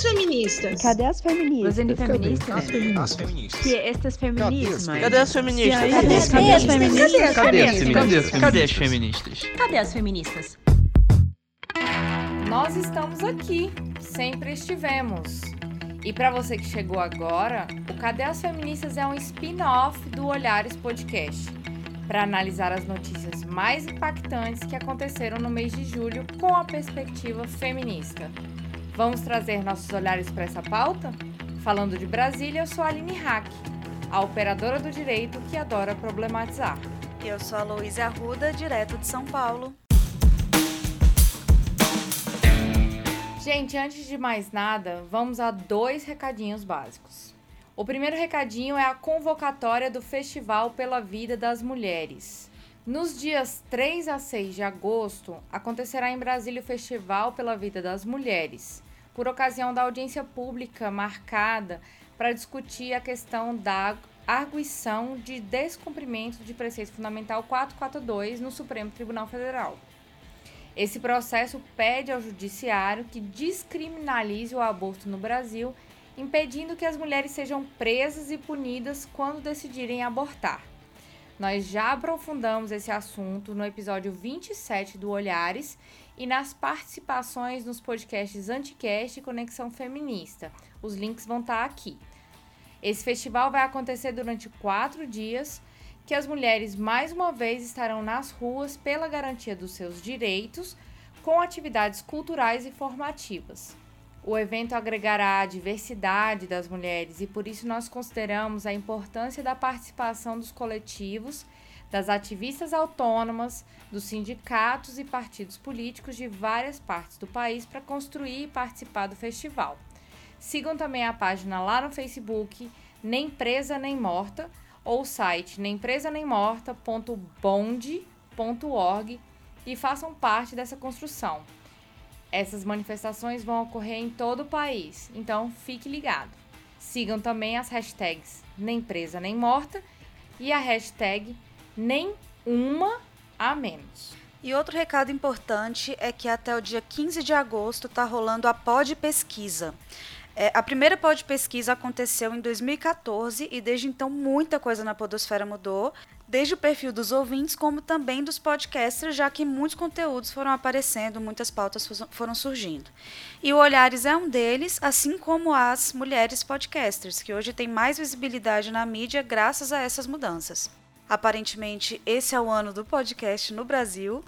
as feministas? Cadê as feministas? Os feministas? As feministas. As feministas. Que estas feminismas? Cadê as feministas? Cadê as feministas? Cadê as feministas? Cadê as feministas? Cadê as feministas? Nós estamos aqui, sempre estivemos. E para você que chegou agora, o Cadê as Feministas é um spin-off do Olhares Podcast, para analisar as notícias mais impactantes que aconteceram no mês de julho com a perspectiva feminista. Vamos trazer nossos olhares para essa pauta? Falando de Brasília, eu sou a Aline Hack, a operadora do direito que adora problematizar. Eu sou a Luísa Arruda, direto de São Paulo. Gente, antes de mais nada, vamos a dois recadinhos básicos. O primeiro recadinho é a convocatória do Festival pela Vida das Mulheres. Nos dias 3 a 6 de agosto, acontecerá em Brasília o Festival pela Vida das Mulheres, por ocasião da audiência pública marcada para discutir a questão da arguição de descumprimento de preceito fundamental 442 no Supremo Tribunal Federal. Esse processo pede ao judiciário que descriminalize o aborto no Brasil, impedindo que as mulheres sejam presas e punidas quando decidirem abortar. Nós já aprofundamos esse assunto no episódio 27 do Olhares e nas participações nos podcasts Anticast e Conexão Feminista. Os links vão estar aqui. Esse festival vai acontecer durante quatro dias que as mulheres mais uma vez estarão nas ruas pela garantia dos seus direitos, com atividades culturais e formativas. O evento agregará a diversidade das mulheres e por isso nós consideramos a importância da participação dos coletivos, das ativistas autônomas, dos sindicatos e partidos políticos de várias partes do país para construir e participar do festival. Sigam também a página lá no Facebook, Nem Presa Nem Morta, ou o site nempresanemorta.bond.org e façam parte dessa construção. Essas manifestações vão ocorrer em todo o país, então fique ligado. Sigam também as hashtags Nem Presa Nem Morta e a hashtag Nem Uma a Menos. E outro recado importante é que até o dia 15 de agosto está rolando a Pod Pesquisa. É, a primeira pod pesquisa aconteceu em 2014 e desde então muita coisa na podosfera mudou, desde o perfil dos ouvintes como também dos podcasters, já que muitos conteúdos foram aparecendo, muitas pautas foram surgindo. E o Olhares é um deles, assim como as mulheres podcasters, que hoje têm mais visibilidade na mídia graças a essas mudanças. Aparentemente, esse é o ano do podcast no Brasil.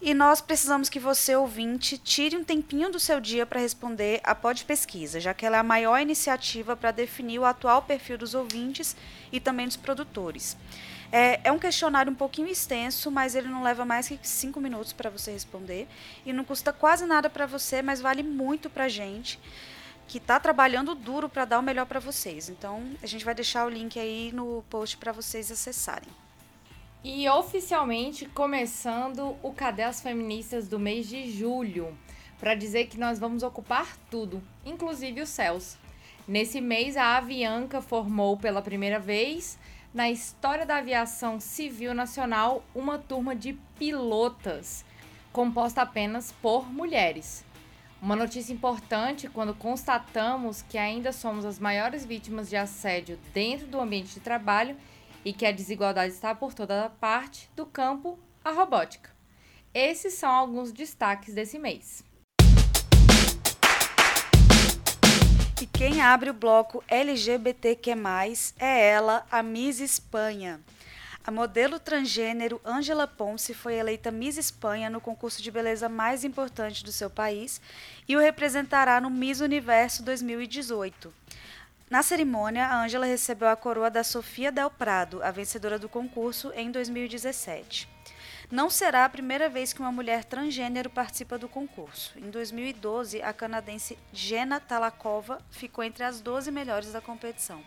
E nós precisamos que você, ouvinte, tire um tempinho do seu dia para responder a Pod Pesquisa, já que ela é a maior iniciativa para definir o atual perfil dos ouvintes e também dos produtores. É, é um questionário um pouquinho extenso, mas ele não leva mais que cinco minutos para você responder. E não custa quase nada para você, mas vale muito para a gente que está trabalhando duro para dar o melhor para vocês. Então, a gente vai deixar o link aí no post para vocês acessarem. E oficialmente começando o Cadê as Feministas do mês de julho, para dizer que nós vamos ocupar tudo, inclusive os céus. Nesse mês, a Avianca formou pela primeira vez na história da aviação civil nacional uma turma de pilotas, composta apenas por mulheres. Uma notícia importante quando constatamos que ainda somos as maiores vítimas de assédio dentro do ambiente de trabalho e que a desigualdade está por toda parte, do campo à robótica. Esses são alguns destaques desse mês. E quem abre o bloco LGBTQ+, é ela, a Miss Espanha. A modelo transgênero Angela Ponce foi eleita Miss Espanha no concurso de beleza mais importante do seu país e o representará no Miss Universo 2018. Na cerimônia, a Ângela recebeu a coroa da Sofia Del Prado, a vencedora do concurso, em 2017. Não será a primeira vez que uma mulher transgênero participa do concurso. Em 2012, a canadense Jenna Talakova ficou entre as 12 melhores da competição.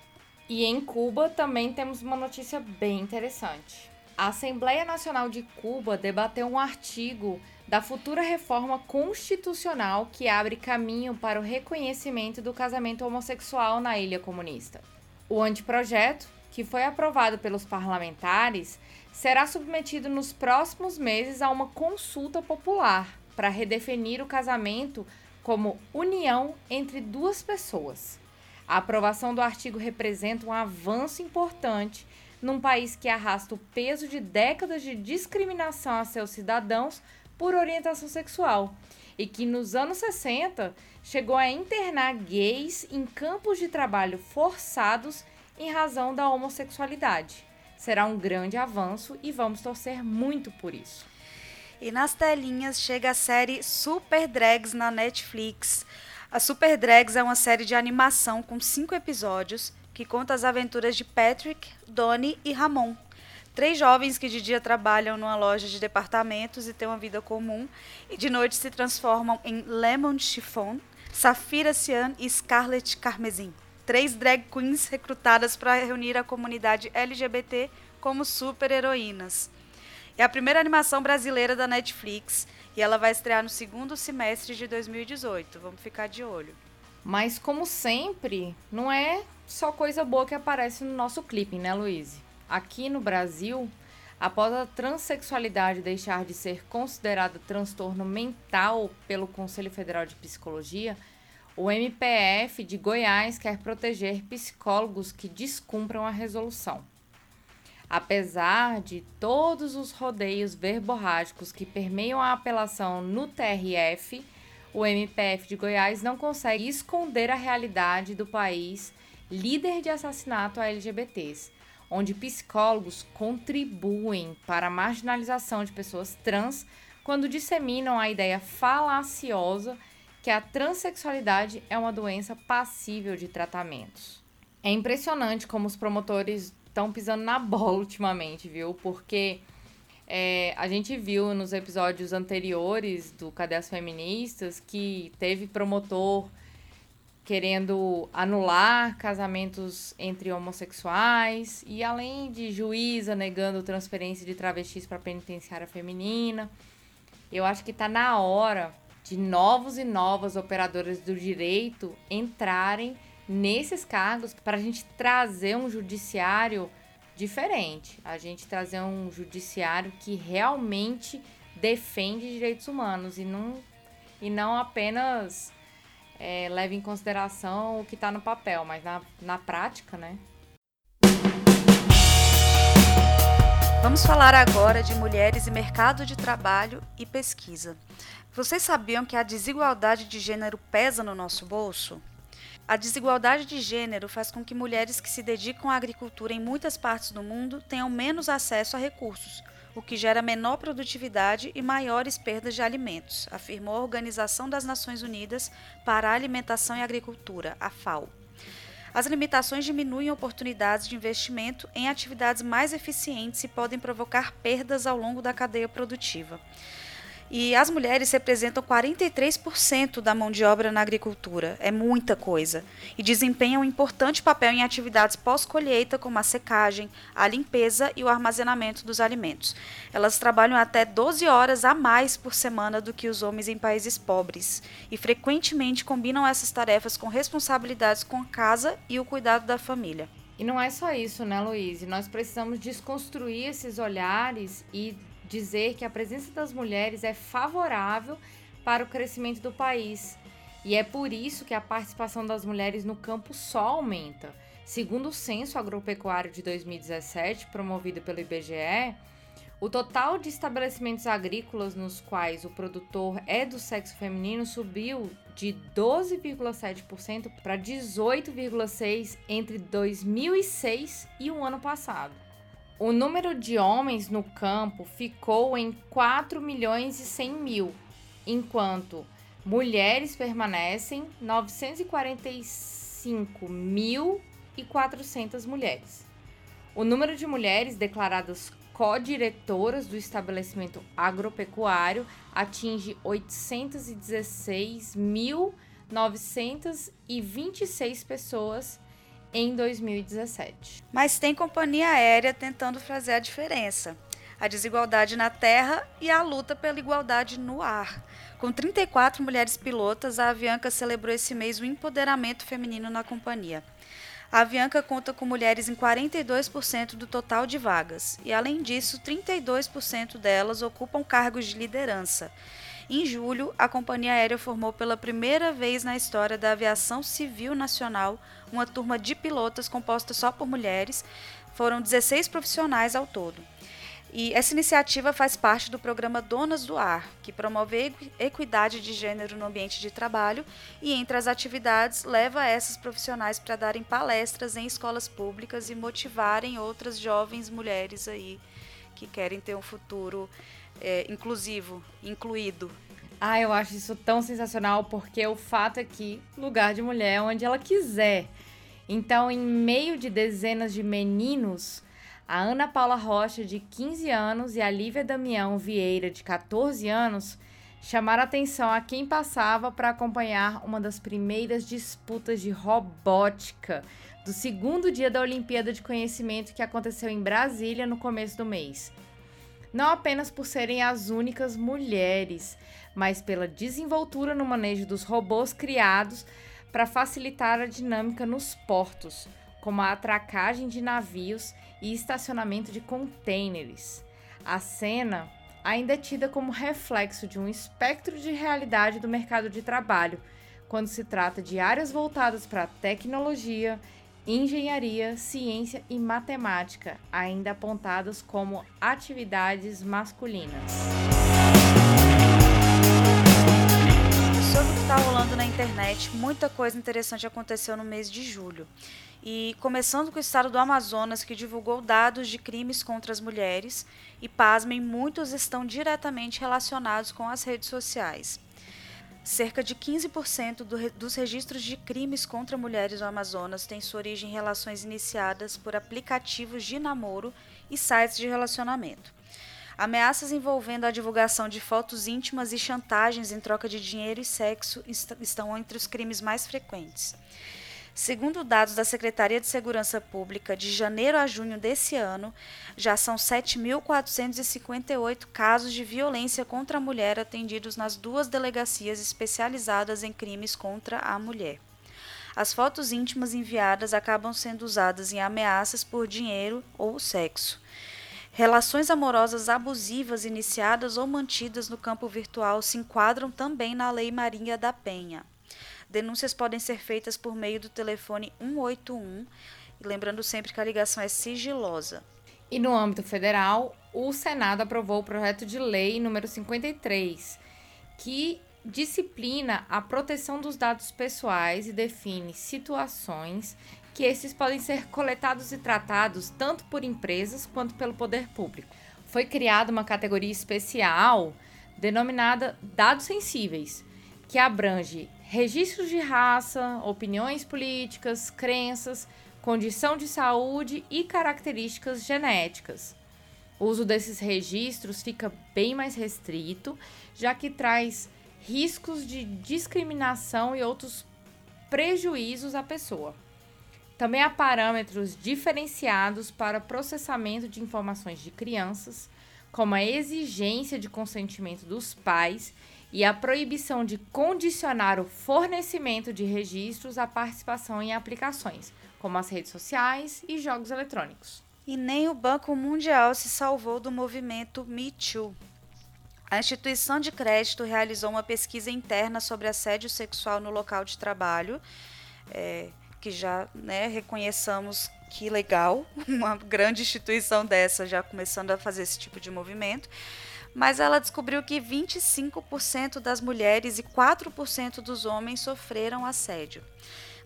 E em Cuba também temos uma notícia bem interessante. A Assembleia Nacional de Cuba debateu um artigo da futura reforma constitucional que abre caminho para o reconhecimento do casamento homossexual na ilha comunista. O anteprojeto, que foi aprovado pelos parlamentares, será submetido nos próximos meses a uma consulta popular para redefinir o casamento como união entre duas pessoas. A aprovação do artigo representa um avanço importante num país que arrasta o peso de décadas de discriminação a seus cidadãos por orientação sexual e que nos anos 60 chegou a internar gays em campos de trabalho forçados em razão da homossexualidade. Será um grande avanço e vamos torcer muito por isso. E nas telinhas chega a série Super Drags na Netflix. A Super Drags é uma série de animação com cinco episódios que conta as aventuras de Patrick, Donnie e Ramon, Três jovens que de dia trabalham numa loja de departamentos e têm uma vida comum, e de noite se transformam em Lemon Chiffon, Safira Cian e Scarlett Carmesim. Três drag queens recrutadas para reunir a comunidade LGBT como super-heroínas. É a primeira animação brasileira da Netflix e ela vai estrear no segundo semestre de 2018. Vamos ficar de olho. Mas, como sempre, não é só coisa boa que aparece no nosso clipe, né, Luiz? Aqui no Brasil, após a transexualidade deixar de ser considerada transtorno mental pelo Conselho Federal de Psicologia, o MPF de Goiás quer proteger psicólogos que descumpram a resolução. Apesar de todos os rodeios verborrágicos que permeiam a apelação no TRF, o MPF de Goiás não consegue esconder a realidade do país líder de assassinato a LGBTs onde psicólogos contribuem para a marginalização de pessoas trans quando disseminam a ideia falaciosa que a transexualidade é uma doença passível de tratamentos. É impressionante como os promotores estão pisando na bola ultimamente, viu? Porque é, a gente viu nos episódios anteriores do Cadê as Feministas que teve promotor querendo anular casamentos entre homossexuais e além de juíza negando transferência de travestis para penitenciária feminina. Eu acho que está na hora de novos e novas operadoras do direito entrarem nesses cargos para a gente trazer um judiciário diferente, a gente trazer um judiciário que realmente defende direitos humanos e não, e não apenas é, leve em consideração o que está no papel, mas na, na prática, né? Vamos falar agora de mulheres e mercado de trabalho e pesquisa. Vocês sabiam que a desigualdade de gênero pesa no nosso bolso? A desigualdade de gênero faz com que mulheres que se dedicam à agricultura em muitas partes do mundo tenham menos acesso a recursos, o que gera menor produtividade e maiores perdas de alimentos, afirmou a Organização das Nações Unidas para a Alimentação e Agricultura, a FAO. As limitações diminuem oportunidades de investimento em atividades mais eficientes e podem provocar perdas ao longo da cadeia produtiva. E as mulheres representam 43% da mão de obra na agricultura. É muita coisa. E desempenham um importante papel em atividades pós-colheita, como a secagem, a limpeza e o armazenamento dos alimentos. Elas trabalham até 12 horas a mais por semana do que os homens em países pobres. E frequentemente combinam essas tarefas com responsabilidades com a casa e o cuidado da família. E não é só isso, né, Luiz? Nós precisamos desconstruir esses olhares e dizer que a presença das mulheres é favorável para o crescimento do país. E é por isso que a participação das mulheres no campo só aumenta. Segundo o Censo Agropecuário de 2017, promovido pelo IBGE, o total de estabelecimentos agrícolas nos quais o produtor é do sexo feminino subiu de 12,7% para 18,6% entre 2006 e o ano passado. O número de homens no campo ficou em 4 milhões e 100 mil, enquanto mulheres permanecem 945.400 mulheres. O número de mulheres declaradas co-diretoras do estabelecimento agropecuário atinge 816.926 pessoas em 2017. Mas tem companhia aérea tentando fazer a diferença. A desigualdade na terra e a luta pela igualdade no ar. Com 34 mulheres pilotas, a Avianca celebrou esse mês o empoderamento feminino na companhia. A Avianca conta com mulheres em 42% do total de vagas, e além disso, 32% delas ocupam cargos de liderança. Em julho, a companhia aérea formou pela primeira vez na história da aviação civil nacional uma turma de pilotas composta só por mulheres. Foram 16 profissionais ao todo. E essa iniciativa faz parte do programa Donas do Ar, que promove equidade de gênero no ambiente de trabalho e, entre as atividades, leva essas profissionais para darem palestras em escolas públicas e motivarem outras jovens mulheres aí que querem ter um futuro é, inclusivo, incluído. Ah, eu acho isso tão sensacional porque o fato é que lugar de mulher é onde ela quiser. Então, em meio de dezenas de meninos a Ana Paula Rocha, de 15 anos, e a Lívia Damião Vieira, de 14 anos, chamaram atenção a quem passava para acompanhar uma das primeiras disputas de robótica do segundo dia da Olimpíada de Conhecimento que aconteceu em Brasília no começo do mês. Não apenas por serem as únicas mulheres, mas pela desenvoltura no manejo dos robôs criados para facilitar a dinâmica nos portos, como a atracagem de navios e estacionamento de contêineres. A cena ainda é tida como reflexo de um espectro de realidade do mercado de trabalho, quando se trata de áreas voltadas para tecnologia, engenharia, ciência e matemática, ainda apontadas como atividades masculinas. Sobre o que está rolando na internet, muita coisa interessante aconteceu no mês de julho. E começando com o estado do Amazonas, que divulgou dados de crimes contra as mulheres, e pasmem, muitos estão diretamente relacionados com as redes sociais. Cerca de 15% do, dos registros de crimes contra mulheres no Amazonas têm sua origem em relações iniciadas por aplicativos de namoro e sites de relacionamento. Ameaças envolvendo a divulgação de fotos íntimas e chantagens em troca de dinheiro e sexo estão entre os crimes mais frequentes. Segundo dados da Secretaria de Segurança Pública, de janeiro a junho desse ano, já são 7.458 casos de violência contra a mulher atendidos nas duas delegacias especializadas em crimes contra a mulher. As fotos íntimas enviadas acabam sendo usadas em ameaças por dinheiro ou sexo. Relações amorosas abusivas iniciadas ou mantidas no campo virtual se enquadram também na Lei Maria da Penha. Denúncias podem ser feitas por meio do telefone 181, lembrando sempre que a ligação é sigilosa. E no âmbito federal, o Senado aprovou o projeto de lei número 53, que disciplina a proteção dos dados pessoais e define situações que esses podem ser coletados e tratados tanto por empresas quanto pelo poder público. Foi criada uma categoria especial denominada dados sensíveis, que abrange registros de raça, opiniões políticas, crenças, condição de saúde e características genéticas. O uso desses registros fica bem mais restrito, já que traz riscos de discriminação e outros prejuízos à pessoa. Também há parâmetros diferenciados para processamento de informações de crianças, como a exigência de consentimento dos pais e a proibição de condicionar o fornecimento de registros à participação em aplicações, como as redes sociais e jogos eletrônicos. E nem o Banco Mundial se salvou do movimento Me Too. A instituição de crédito realizou uma pesquisa interna sobre assédio sexual no local de trabalho, é, que já né, reconheçamos que legal, uma grande instituição dessa já começando a fazer esse tipo de movimento mas ela descobriu que 25% das mulheres e 4% dos homens sofreram assédio.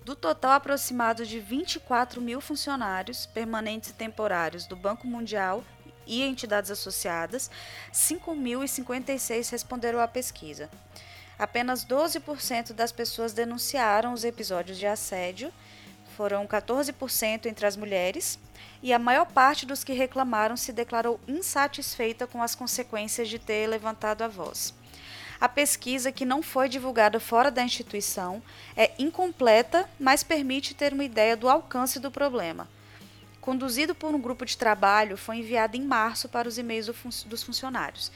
Do total aproximado de 24 mil funcionários permanentes e temporários do Banco Mundial e entidades associadas, 5.056 responderam à pesquisa. Apenas 12% das pessoas denunciaram os episódios de assédio, foram 14% entre as mulheres e a maior parte dos que reclamaram se declarou insatisfeita com as consequências de ter levantado a voz. A pesquisa, que não foi divulgada fora da instituição, é incompleta, mas permite ter uma ideia do alcance do problema. Conduzido por um grupo de trabalho, foi enviado em março para os e-mails dos funcionários.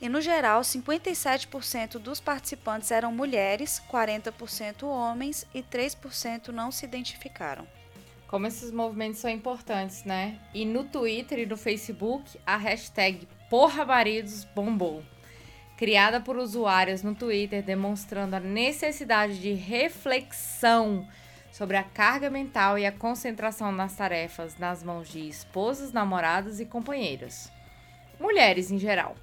E, no geral, 57% dos participantes eram mulheres, 40% homens e 3% não se identificaram. Como esses movimentos são importantes, né? E no Twitter e no Facebook, a hashtag Porra Maridos bombou. criada por usuários no Twitter demonstrando a necessidade de reflexão sobre a carga mental e a concentração nas tarefas nas mãos de esposas, namoradas e companheiras. Mulheres em geral.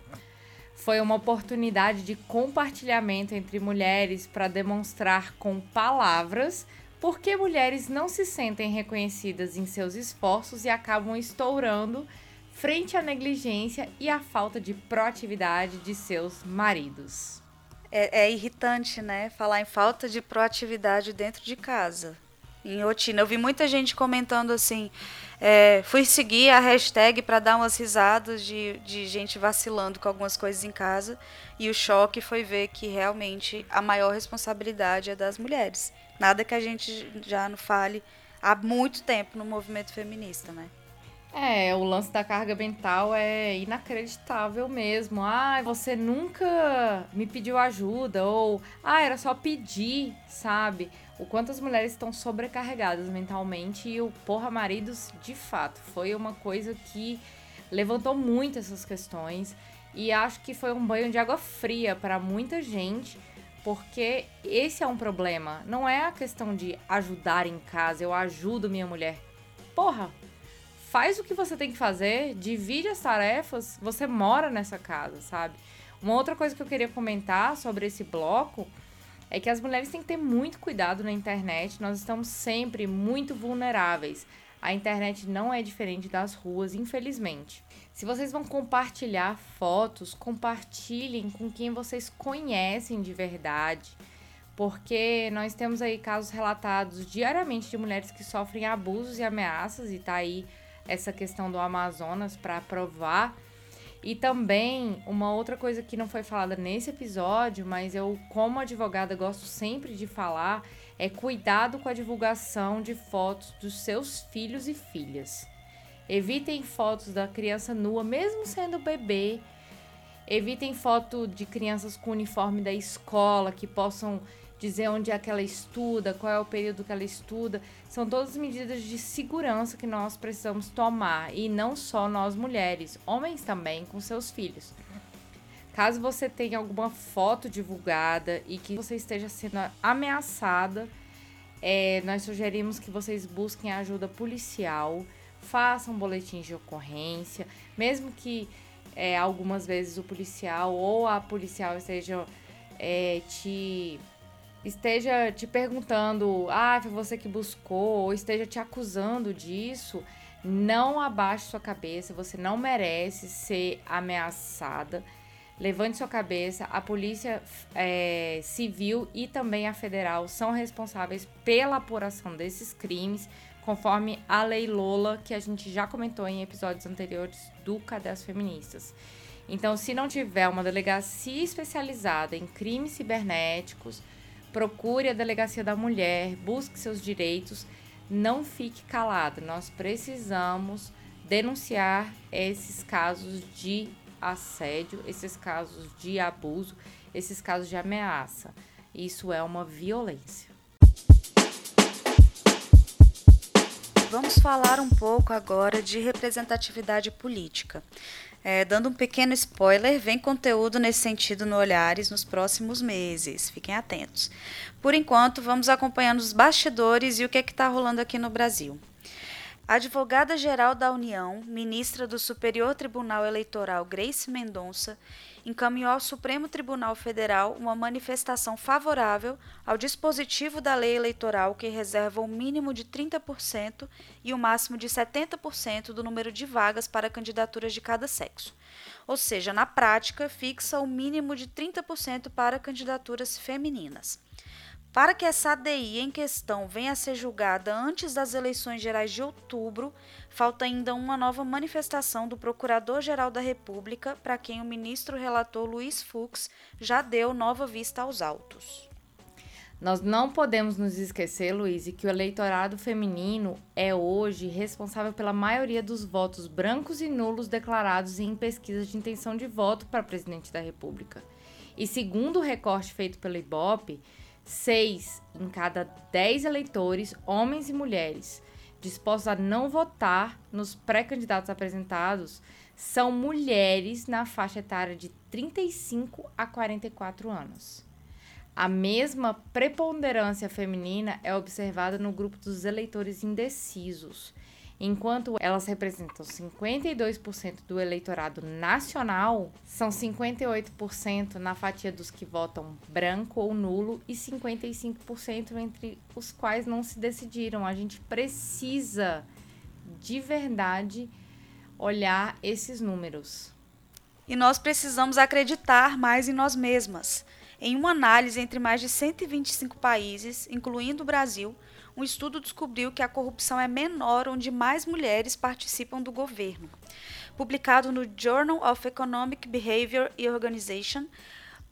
Foi uma oportunidade de compartilhamento entre mulheres para demonstrar com palavras por que mulheres não se sentem reconhecidas em seus esforços e acabam estourando frente à negligência e à falta de proatividade de seus maridos. É, é, irritante, né? Falar em falta de proatividade dentro de casa, em rotina. Eu vi muita gente comentando assim. É, fui seguir a hashtag para dar umas risadas de, de gente vacilando com algumas coisas em casa. E o choque foi ver que realmente a maior responsabilidade é das mulheres. Nada que a gente já não fale há muito tempo no movimento feminista, né? É, o lance da carga mental é inacreditável mesmo. Ah, você nunca me pediu ajuda, ou ah, era só pedir, sabe? O quanto as mulheres estão sobrecarregadas mentalmente e o porra maridos, de fato, foi uma coisa que levantou muito essas questões e acho que foi um banho de água fria para muita gente, porque esse é um problema. Não é a questão de ajudar em casa, eu ajudo minha mulher. Porra, faz o que você tem que fazer, divide as tarefas, você mora nessa casa, sabe? Uma outra coisa que eu queria comentar sobre esse bloco é que as mulheres têm que ter muito cuidado na internet, nós estamos sempre muito vulneráveis. A internet não é diferente das ruas, infelizmente. Se vocês vão compartilhar fotos, compartilhem com quem vocês conhecem de verdade, porque nós temos aí casos relatados diariamente de mulheres que sofrem abusos e ameaças e tá aí essa questão do Amazonas para provar. E também uma outra coisa que não foi falada nesse episódio, mas eu, como advogada, gosto sempre de falar, é cuidado com a divulgação de fotos dos seus filhos e filhas. Evitem fotos da criança nua, mesmo sendo bebê. Evitem foto de crianças com uniforme da escola que possam dizer onde é que ela estuda, qual é o período que ela estuda. São todas medidas de segurança que nós precisamos tomar. E não só nós mulheres, homens também com seus filhos. Caso você tenha alguma foto divulgada e que você esteja sendo ameaçada, é, nós sugerimos que vocês busquem ajuda policial, façam boletins de ocorrência, mesmo que é, algumas vezes o policial ou a policial esteja é, te esteja te perguntando, ah, foi você que buscou, ou esteja te acusando disso, não abaixe sua cabeça, você não merece ser ameaçada. Levante sua cabeça, a polícia é, civil e também a federal são responsáveis pela apuração desses crimes, conforme a lei Lola, que a gente já comentou em episódios anteriores do Cadê as Feministas. Então, se não tiver uma delegacia especializada em crimes cibernéticos, procure a delegacia da mulher, busque seus direitos, não fique calado. Nós precisamos denunciar esses casos de assédio, esses casos de abuso, esses casos de ameaça. Isso é uma violência. Vamos falar um pouco agora de representatividade política. É, dando um pequeno spoiler, vem conteúdo nesse sentido no Olhares nos próximos meses. Fiquem atentos. Por enquanto, vamos acompanhando os bastidores e o que é está rolando aqui no Brasil. A advogada-geral da União, ministra do Superior Tribunal Eleitoral Grace Mendonça, encaminhou ao Supremo Tribunal Federal uma manifestação favorável ao dispositivo da lei eleitoral que reserva o mínimo de 30% e o máximo de 70% do número de vagas para candidaturas de cada sexo. Ou seja, na prática, fixa o mínimo de 30% para candidaturas femininas. Para que essa ADI em questão venha a ser julgada antes das eleições gerais de outubro, falta ainda uma nova manifestação do Procurador-Geral da República, para quem o ministro relator Luiz Fux já deu nova vista aos autos. Nós não podemos nos esquecer, Luiz, que o eleitorado feminino é hoje responsável pela maioria dos votos brancos e nulos declarados em pesquisas de intenção de voto para presidente da República. E segundo o recorte feito pelo IBOP, seis em cada dez eleitores, homens e mulheres, dispostos a não votar nos pré-candidatos apresentados, são mulheres na faixa etária de 35 a 44 anos. A mesma preponderância feminina é observada no grupo dos eleitores indecisos, enquanto elas representam 52% do eleitorado nacional, são 58% na fatia dos que votam branco ou nulo e 55% entre os quais não se decidiram. A gente precisa de verdade olhar esses números. E nós precisamos acreditar mais em nós mesmas. Em uma análise entre mais de 125 países, incluindo o Brasil, um estudo descobriu que a corrupção é menor onde mais mulheres participam do governo. Publicado no Journal of Economic Behavior and Organization,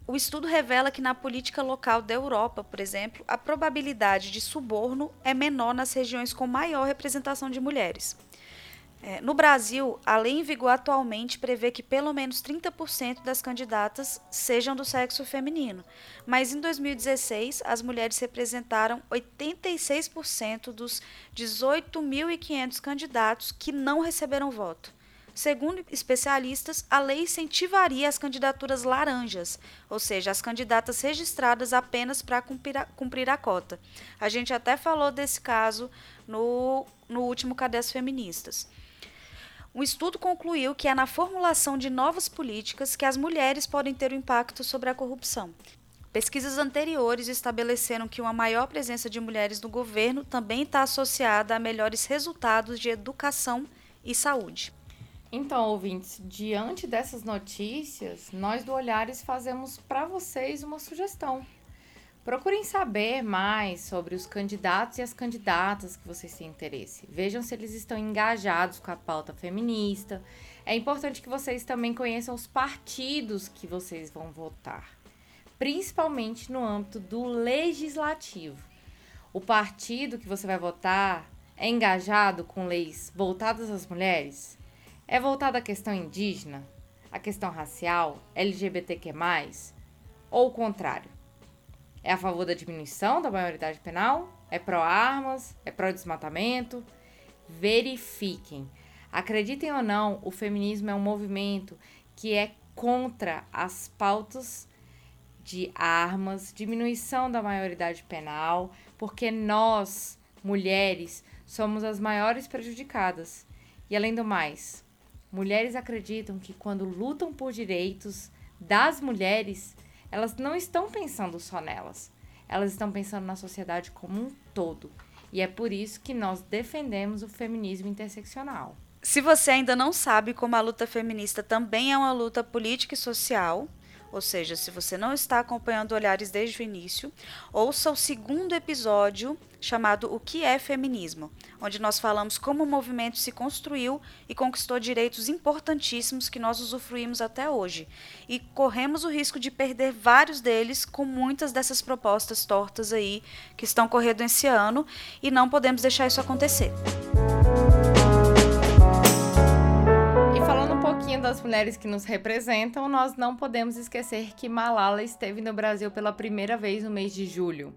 o estudo revela que na política local da Europa, por exemplo, a probabilidade de suborno é menor nas regiões com maior representação de mulheres. É, no Brasil, a lei em vigor atualmente prevê que pelo menos 30% das candidatas sejam do sexo feminino, mas em 2016 as mulheres representaram 86% dos 18.500 candidatos que não receberam voto. Segundo especialistas, a lei incentivaria as candidaturas laranjas, ou seja, as candidatas registradas apenas para cumprir, cumprir, a cota. A gente até falou desse caso no, no último Cadê as Feministas. Um estudo concluiu que é na formulação de novas políticas que as mulheres podem ter um impacto sobre a corrupção. Pesquisas anteriores estabeleceram que uma maior presença de mulheres no governo também está associada a melhores resultados de educação e saúde. Então, ouvintes, diante dessas notícias, nós do Olhares fazemos para vocês uma sugestão. Procurem saber mais sobre os candidatos e as candidatas que vocês têm interesse. Vejam se eles estão engajados com a pauta feminista. É importante que vocês também conheçam os partidos que vocês vão votar, principalmente no âmbito do legislativo. O partido que você vai votar é engajado com leis voltadas às mulheres? É voltado à questão indígena, à questão racial, LGBTQ+, ou o contrário? É a favor da diminuição da maioridade penal? É pró-armas? É pró-desmatamento? Verifiquem. Acreditem ou não, o feminismo é um movimento que é contra as pautas de armas, diminuição da maioridade penal, porque nós, mulheres, somos as maiores prejudicadas. E além do mais, mulheres acreditam que quando lutam por direitos das mulheres, elas não estão pensando só nelas, elas estão pensando na sociedade como um todo. E é por isso que nós defendemos o feminismo interseccional. Se você ainda não sabe como a luta feminista também é uma luta política e social, ou seja, se você não está acompanhando Olhares desde o início, ouça o segundo episódio chamado O que é Feminismo, onde nós falamos como o movimento se construiu e conquistou direitos importantíssimos que nós usufruímos até hoje. E corremos o risco de perder vários deles com muitas dessas propostas tortas aí que estão correndo esse ano e não podemos deixar isso acontecer. pouquinho das mulheres que nos representam, nós não podemos esquecer que Malala esteve no Brasil pela primeira vez no mês de julho.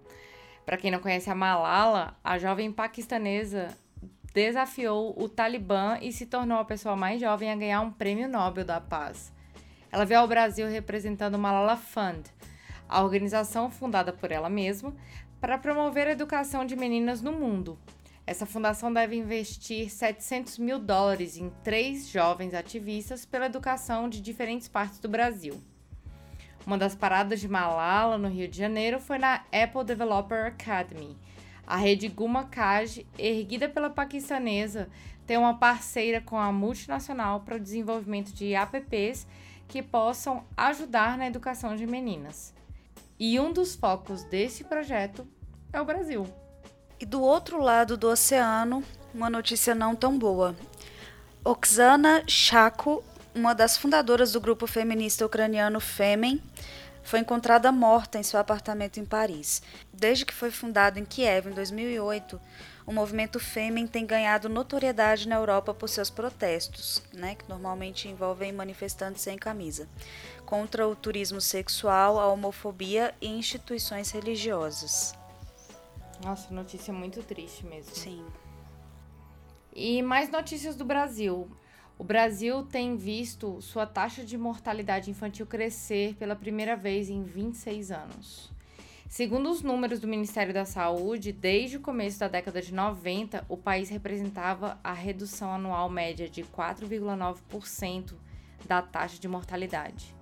Para quem não conhece a Malala, a jovem paquistanesa desafiou o Talibã e se tornou a pessoa mais jovem a ganhar um prêmio Nobel da Paz. Ela veio ao Brasil representando o Malala Fund, a organização fundada por ela mesma para promover a educação de meninas no mundo. Essa fundação deve investir 700 mil dólares em três jovens ativistas pela educação de diferentes partes do Brasil. Uma das paradas de Malala, no Rio de Janeiro, foi na Apple Developer Academy. A rede Guma Kaj, erguida pela paquistanesa, tem uma parceira com a multinacional para o desenvolvimento de apps que possam ajudar na educação de meninas. E um dos focos desse projeto é o Brasil. E do outro lado do oceano, uma notícia não tão boa. Oksana Shako, uma das fundadoras do grupo feminista ucraniano Femen, foi encontrada morta em seu apartamento em Paris. Desde que foi fundado em Kiev em 2008, o movimento Femen tem ganhado notoriedade na Europa por seus protestos, né, que normalmente envolvem manifestantes sem camisa, contra o turismo sexual, a homofobia e instituições religiosas. Nossa, notícia muito triste mesmo. Sim. E mais notícias do Brasil. o Brasil tem visto sua taxa de mortalidade infantil crescer pela primeira vez em 26 anos. Segundo os números do Ministério da Saúde, desde o começo da década de 90, o país representava a redução anual média de 4,9% da taxa de mortalidade.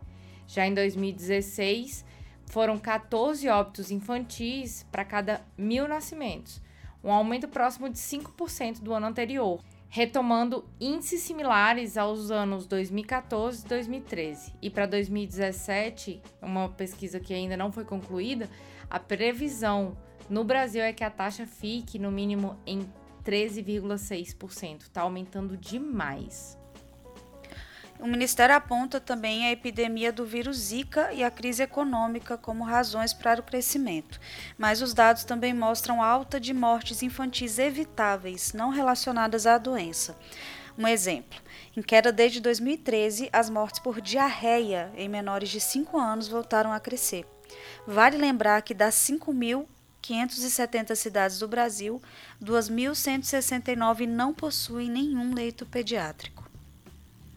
Já em 2016, foram 14 óbitos infantis para cada mil nascimentos, um aumento próximo de 5% do ano anterior, retomando índices similares aos anos 2014 e 2013. E para 2017, uma pesquisa que ainda não foi concluída, a previsão no Brasil é que a taxa fique no mínimo em 13,6%. Está aumentando demais. O Ministério aponta também a epidemia do vírus Zika e a crise econômica como razões para o crescimento, mas os dados também mostram alta de mortes infantis evitáveis, não relacionadas à doença. Um exemplo: em queda desde 2013, as mortes por diarreia em menores de 5 anos voltaram a crescer. Vale lembrar que das 5.570 cidades do Brasil, 2.169 não possuem nenhum leito pediátrico.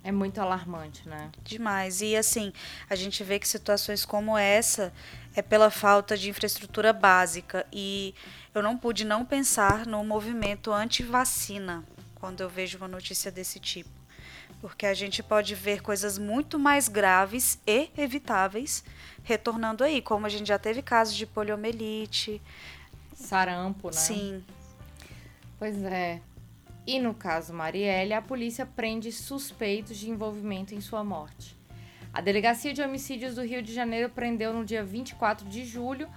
É muito alarmante, né? Demais. E assim, a gente vê que situações como essa é pela falta de infraestrutura básica. E eu não pude não pensar no movimento anti-vacina quando eu vejo uma notícia desse tipo. Porque a gente pode ver coisas muito mais graves e evitáveis retornando aí, como a gente já teve casos de poliomielite. Sarampo, né? Sim. Pois é. E no caso Marielle, a polícia prende suspeitos de envolvimento em sua morte. A Delegacia de Homicídios do Rio de Janeiro prendeu no dia 24 de julho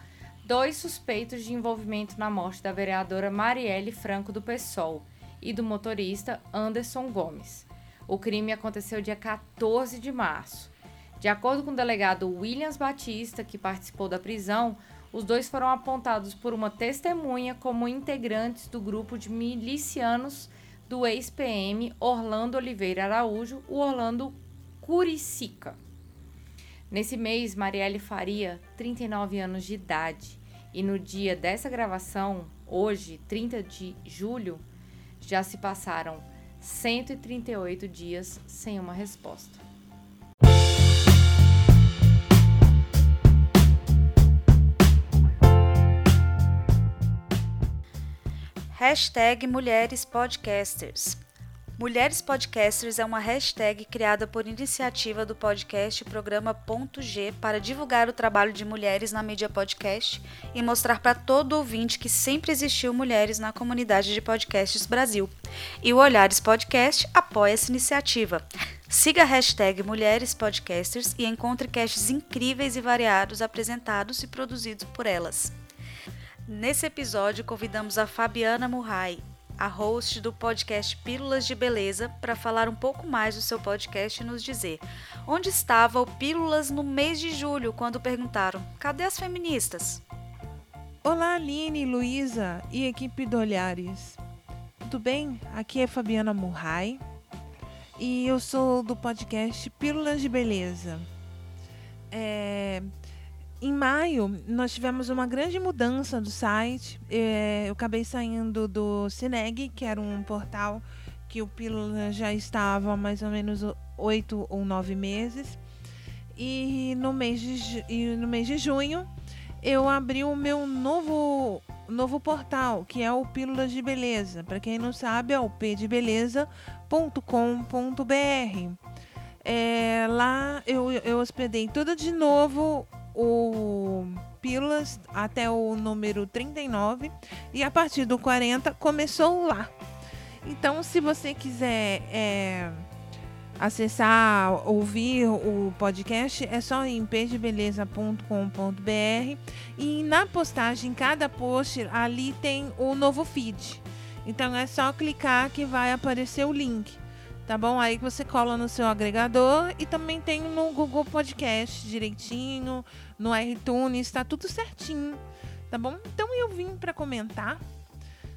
dois suspeitos de envolvimento na morte da vereadora Marielle Franco do PSOL e do motorista Anderson Gomes. O crime aconteceu dia 14 de março. De acordo com o delegado Williams Batista, que participou da prisão, os dois foram apontados por uma testemunha como integrantes do grupo de milicianos do ex-PM Orlando Oliveira Araújo, o Orlando Curicica. Nesse mês, Marielle faria 39 anos de idade e no dia dessa gravação, hoje, 30 de julho, já se passaram 138 dias sem uma resposta. Hashtag Mulheres Podcasters. Mulheres Podcasters é uma hashtag criada por iniciativa do podcast Programa Ponto G para divulgar o trabalho de mulheres na mídia podcast e mostrar para todo ouvinte que sempre existiu mulheres na comunidade de podcasts Brasil. E o Olhares Podcast apoia essa iniciativa. Siga a hashtag Mulheres Podcasters e encontre casts incríveis e variados apresentados e produzidos por elas. Nesse episódio, convidamos a Fabiana Murray, a host do podcast Pílulas de Beleza, para falar um pouco mais do seu podcast e nos dizer onde estava o Pílulas no mês de julho, quando perguntaram: cadê as feministas? Olá, Aline, Luísa e equipe do Olhares. Tudo bem? Aqui é Fabiana Murray e eu sou do podcast Pílulas de Beleza. É, em maio, nós tivemos uma grande mudança do site. É, eu acabei saindo do Cineg, que era um portal que o Pílula já estava há mais ou menos oito ou nove meses. E no mês de, e no mês de junho, eu abri o meu novo, novo portal, que é o Pílulas de Beleza. Para quem não sabe, é o pdebeleza.com.br. É, lá eu, eu hospedei tudo de novo o Pílulas até o número 39 e a partir do 40 começou lá. Então, se você quiser é, acessar, ouvir o podcast, é só em pdebeleza.com.br e na postagem, cada post ali tem o novo feed. Então é só clicar que vai aparecer o link tá bom? Aí você cola no seu agregador e também tem no Google Podcast direitinho, no iTunes, tá tudo certinho, tá bom? Então eu vim para comentar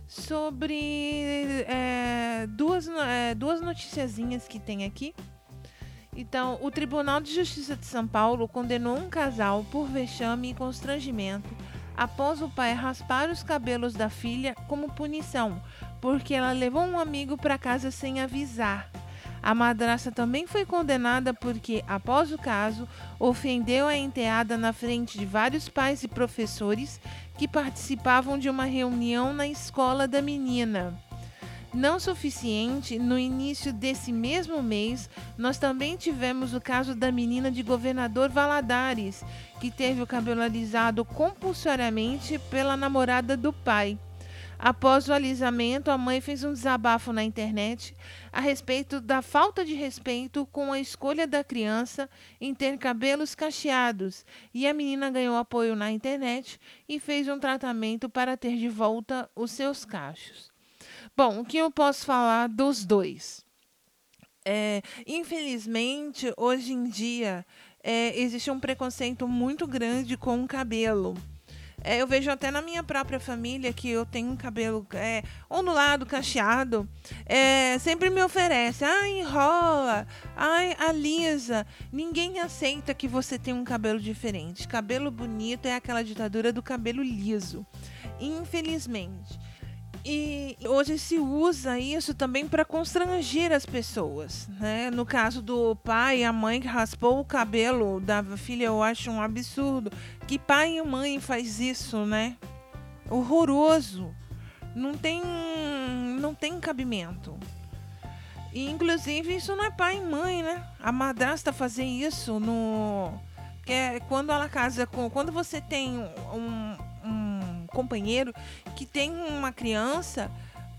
sobre é, duas, é, duas noticiazinhas que tem aqui. Então, o Tribunal de Justiça de São Paulo condenou um casal por vexame e constrangimento após o pai raspar os cabelos da filha como punição, porque ela levou um amigo para casa sem avisar. A madraça também foi condenada porque, após o caso, ofendeu a enteada na frente de vários pais e professores que participavam de uma reunião na escola da menina. Não suficiente, no início desse mesmo mês, nós também tivemos o caso da menina de governador Valadares, que teve o cabelo alisado compulsoriamente pela namorada do pai. Após o alisamento, a mãe fez um desabafo na internet a respeito da falta de respeito com a escolha da criança em ter cabelos cacheados, e a menina ganhou apoio na internet e fez um tratamento para ter de volta os seus cachos. Bom, o que eu posso falar dos dois? É, infelizmente, hoje em dia, é, existe um preconceito muito grande com o cabelo. É, eu vejo até na minha própria família que eu tenho um cabelo é, ondulado, cacheado. É, sempre me oferece, ai, enrola, ai, alisa. Ninguém aceita que você tem um cabelo diferente. Cabelo bonito é aquela ditadura do cabelo liso. Infelizmente. E hoje se usa isso também para constranger as pessoas, né? No caso do pai e a mãe que raspou o cabelo da filha, eu acho um absurdo. Que pai e mãe faz isso, né? Horroroso. Não tem não tem cabimento. E inclusive isso não é pai e mãe, né? A madrasta fazer isso no que é quando ela casa com quando você tem um, companheiro que tem uma criança,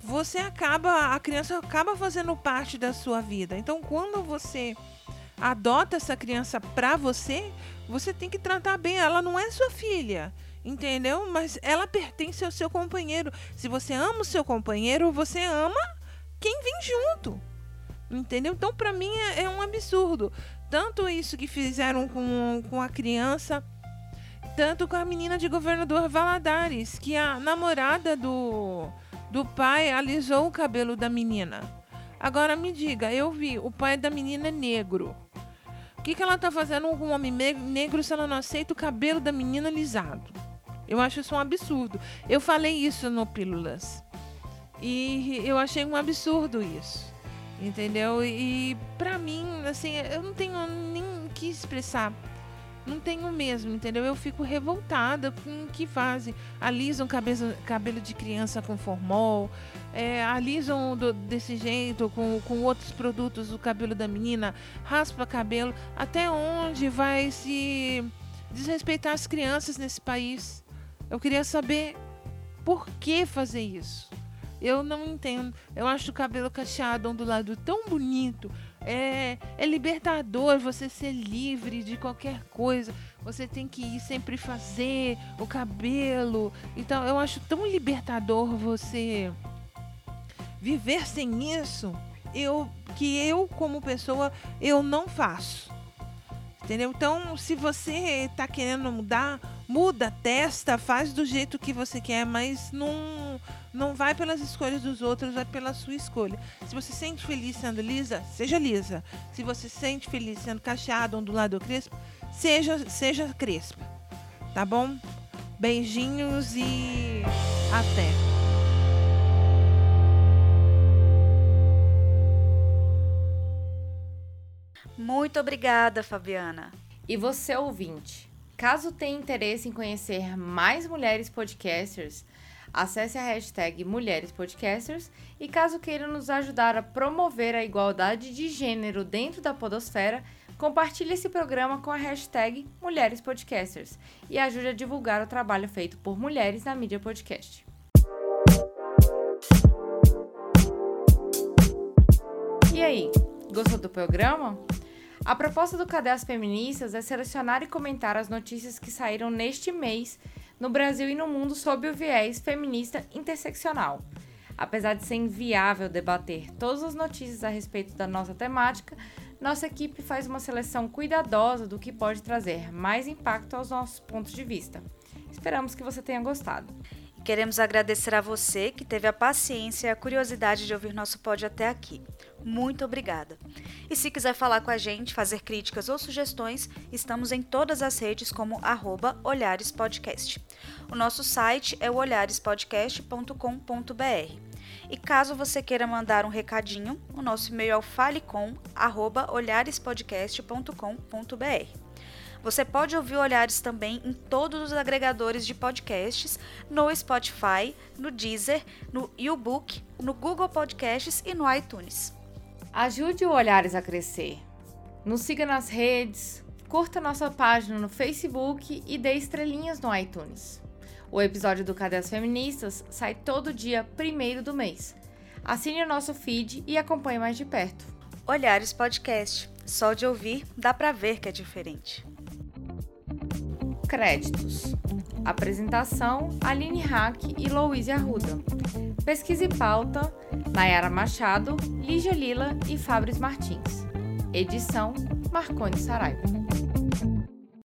você acaba, a criança acaba fazendo parte da sua vida. Então, quando você adota essa criança para você, você tem que tratar bem. Ela não é sua filha, entendeu? Mas ela pertence ao seu companheiro. Se você ama o seu companheiro, você ama quem vem junto. Entendeu? Então, para mim, é, é um absurdo. Tanto isso que fizeram com, com a criança tanto com a menina de governador Valadares, que a namorada do, do pai alisou o cabelo da menina. Agora me diga, eu vi, o pai da menina é negro. O que, que ela tá fazendo com um homem negro se ela não aceita o cabelo da menina alisado? Eu acho isso um absurdo. Eu falei isso no Pílulas. E eu achei um absurdo isso. Entendeu? E pra mim, assim, eu não tenho nem que expressar não tenho mesmo, entendeu? Eu fico revoltada com o que fazem. Alisam cabelo, cabelo de criança com formol, é, alisam do, desse jeito com, com outros produtos o cabelo da menina, raspa cabelo. Até onde vai se desrespeitar as crianças nesse país? Eu queria saber por que fazer isso. Eu não entendo. Eu acho o cabelo cacheado ondulado tão bonito. É, é libertador você ser livre de qualquer coisa. Você tem que ir sempre fazer o cabelo. Então eu acho tão libertador você viver sem isso. Eu que eu como pessoa eu não faço. Entendeu? Então, se você está querendo mudar, muda, testa, faz do jeito que você quer, mas não não vai pelas escolhas dos outros, vai pela sua escolha. Se você se sente feliz sendo lisa, seja lisa. Se você se sente feliz sendo cacheado, ondulado ou crespo, seja, seja crespa. Tá bom? Beijinhos e até. Muito obrigada, Fabiana. E você, ouvinte, caso tenha interesse em conhecer mais mulheres podcasters, Acesse a hashtag Mulheres Podcasters e caso queira nos ajudar a promover a igualdade de gênero dentro da podosfera, compartilhe esse programa com a hashtag Mulheres Podcasters e ajude a divulgar o trabalho feito por mulheres na mídia podcast. E aí, gostou do programa? A proposta do Cadê as Feministas é selecionar e comentar as notícias que saíram neste mês no Brasil e no mundo sob o viés feminista interseccional. Apesar de ser inviável debater todas as notícias a respeito da nossa temática, nossa equipe faz uma seleção cuidadosa do que pode trazer mais impacto aos nossos pontos de vista. Esperamos que você tenha gostado. Queremos agradecer a você que teve a paciência e a curiosidade de ouvir nosso pod até aqui. Muito obrigada. E se quiser falar com a gente, fazer críticas ou sugestões, estamos em todas as redes como olharespodcast. O nosso site é o olharespodcast.com.br. E caso você queira mandar um recadinho, o nosso e-mail é o falecom@olharespodcast.com.br. Você pode ouvir Olhares também em todos os agregadores de podcasts, no Spotify, no Deezer, no YouBook, no Google Podcasts e no iTunes. Ajude o Olhares a crescer. Nos siga nas redes, curta nossa página no Facebook e dê estrelinhas no iTunes. O episódio do Cadê as Feministas sai todo dia primeiro do mês. Assine o nosso feed e acompanhe mais de perto. Olhares Podcast. Só de ouvir dá pra ver que é diferente. Créditos. Apresentação: Aline Hack e Louise Arruda. Pesquisa e pauta: Nayara Machado, Lígia Lila e Fabris Martins. Edição: Marcone Saraiva.